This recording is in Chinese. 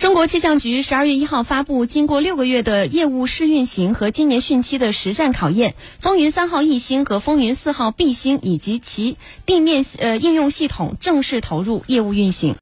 中国气象局十二月一号发布经过六个月的业务试运行和今年汛期的实战考验风云三号 e 星和风云四号 b 星以及其地面呃应用系统正式投入业务运行。